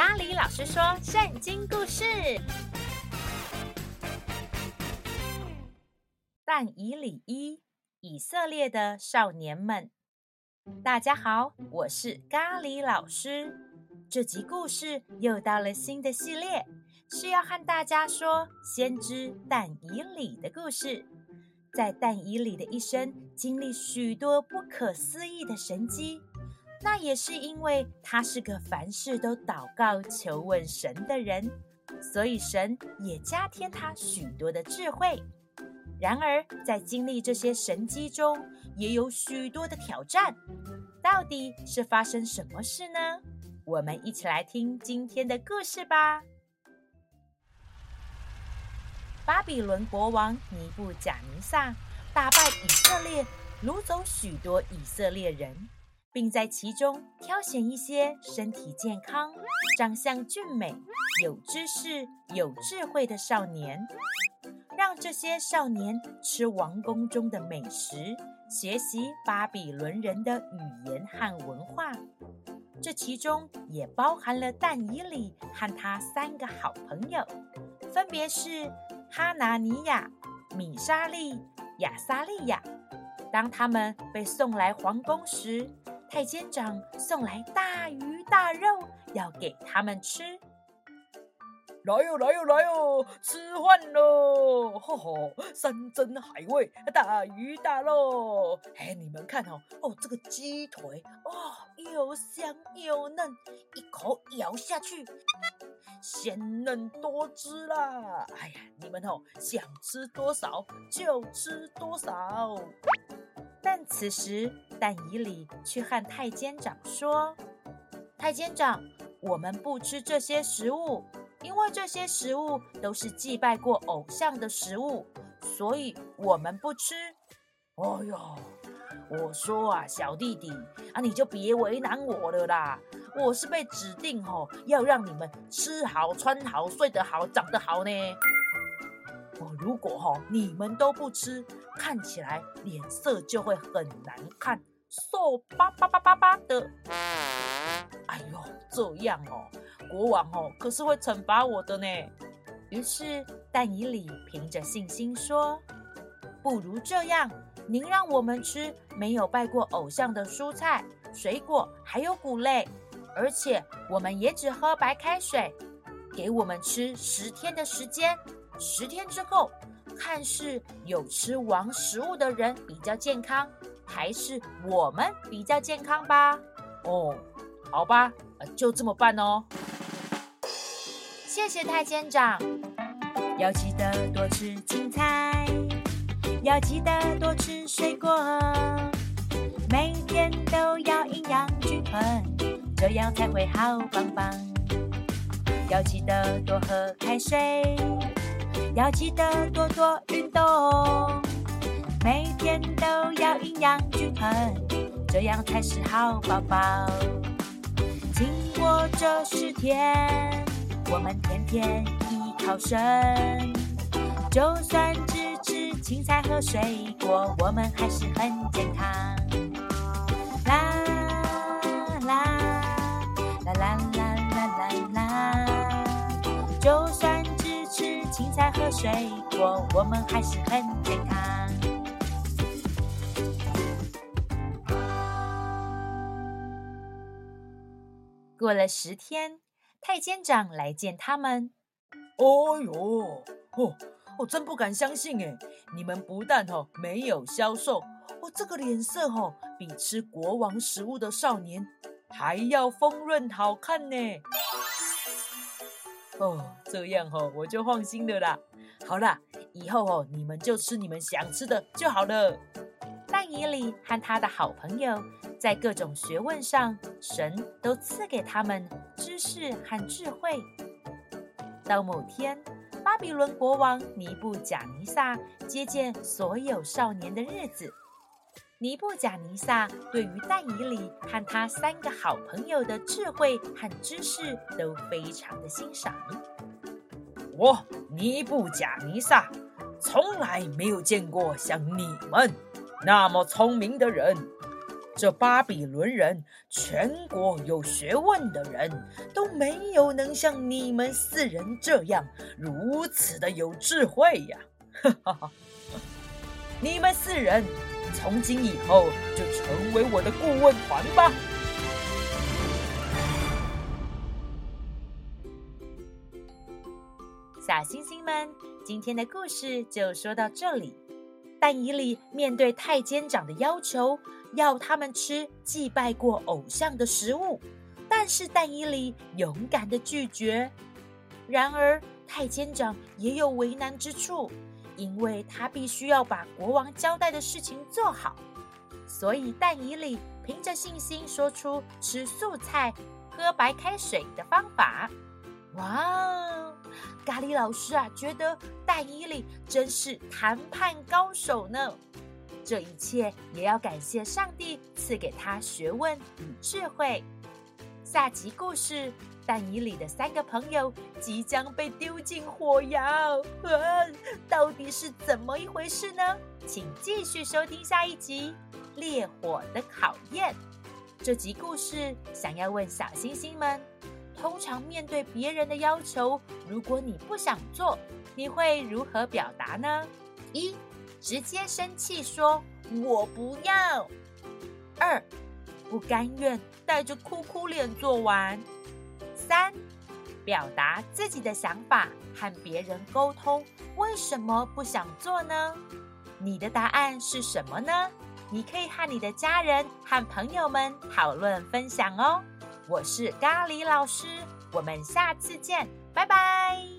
咖喱老师说圣经故事：但以理一，以色列的少年们。大家好，我是咖喱老师。这集故事又到了新的系列，是要和大家说先知但以理的故事。在但以理的一生，经历许多不可思议的神迹。那也是因为他是个凡事都祷告求问神的人，所以神也加添他许多的智慧。然而，在经历这些神迹中，也有许多的挑战。到底是发生什么事呢？我们一起来听今天的故事吧。巴比伦国王尼布甲尼撒打败以色列，掳走许多以色列人。并在其中挑选一些身体健康、长相俊美、有知识、有智慧的少年，让这些少年吃王宫中的美食，学习巴比伦人的语言和文化。这其中也包含了但以理和他三个好朋友，分别是哈拿尼亚、米沙利、亚撒利亚。当他们被送来皇宫时，太监长送来大鱼大肉，要给他们吃。来哟，来哟，来哟，吃饭喽！吼吼，山珍海味，大鱼大肉。哎，你们看哦，哦，这个鸡腿哦，又香又嫩，一口咬下去，鲜嫩多汁啦！哎呀，你们哦，想吃多少就吃多少。但此时，但以理却和太监长说：“太监长，我们不吃这些食物，因为这些食物都是祭拜过偶像的食物，所以我们不吃。”哎呦，我说啊，小弟弟啊，你就别为难我了啦！我是被指定哦，要让你们吃好、穿好、睡得好、长得好呢。我，如果哈你们都不吃，看起来脸色就会很难看，瘦巴巴巴巴巴的。哎呦，这样哦，国王哦可是会惩罚我的呢。于是但以里凭着信心说：“不如这样，您让我们吃没有拜过偶像的蔬菜、水果，还有谷类，而且我们也只喝白开水，给我们吃十天的时间。”十天之后，看是有吃王食物的人比较健康，还是我们比较健康吧？哦，好吧，就这么办哦。谢谢太监长，要记得多吃青菜，要记得多吃水果，每天都要营养均衡，这样才会好棒棒。要记得多喝开水。要记得多多运动，每天都要营养均衡，这样才是好宝宝。经过这十天，我们天天依靠神，就算只吃青菜和水果，我们还是很健康。水果，我们还是很健康。过了十天，太监长来见他们。哦哟，哦，我真不敢相信哎！你们不但哦没有消瘦，哦这个脸色哦比吃国王食物的少年还要丰润好看呢。哦，这样哦，我就放心的啦。好啦，以后哦，你们就吃你们想吃的就好了。但以理和他的好朋友在各种学问上，神都赐给他们知识和智慧。到某天，巴比伦国王尼布甲尼撒接见所有少年的日子。尼布甲尼撒对于但以里和他三个好朋友的智慧和知识都非常的欣赏。我尼布甲尼撒从来没有见过像你们那么聪明的人。这巴比伦人，全国有学问的人都没有能像你们四人这样如此的有智慧呀！哈哈！你们四人从今以后就成为我的顾问团吧。小星星们，今天的故事就说到这里。但以理面对太监长的要求，要他们吃祭拜过偶像的食物，但是但以理勇敢的拒绝。然而太监长也有为难之处，因为他必须要把国王交代的事情做好，所以但以里凭着信心说出吃素菜、喝白开水的方法。哇哦！咖喱老师啊，觉得但以里真是谈判高手呢。这一切也要感谢上帝赐给他学问与智慧。下集故事：但以里的三个朋友即将被丢进火窑，啊，到底是怎么一回事呢？请继续收听下一集《烈火的考验》。这集故事想要问小星星们。通常面对别人的要求，如果你不想做，你会如何表达呢？一，直接生气说“我不要”；二，不甘愿带着哭哭脸做完；三，表达自己的想法和别人沟通，为什么不想做呢？你的答案是什么呢？你可以和你的家人和朋友们讨论分享哦。我是咖喱老师，我们下次见，拜拜。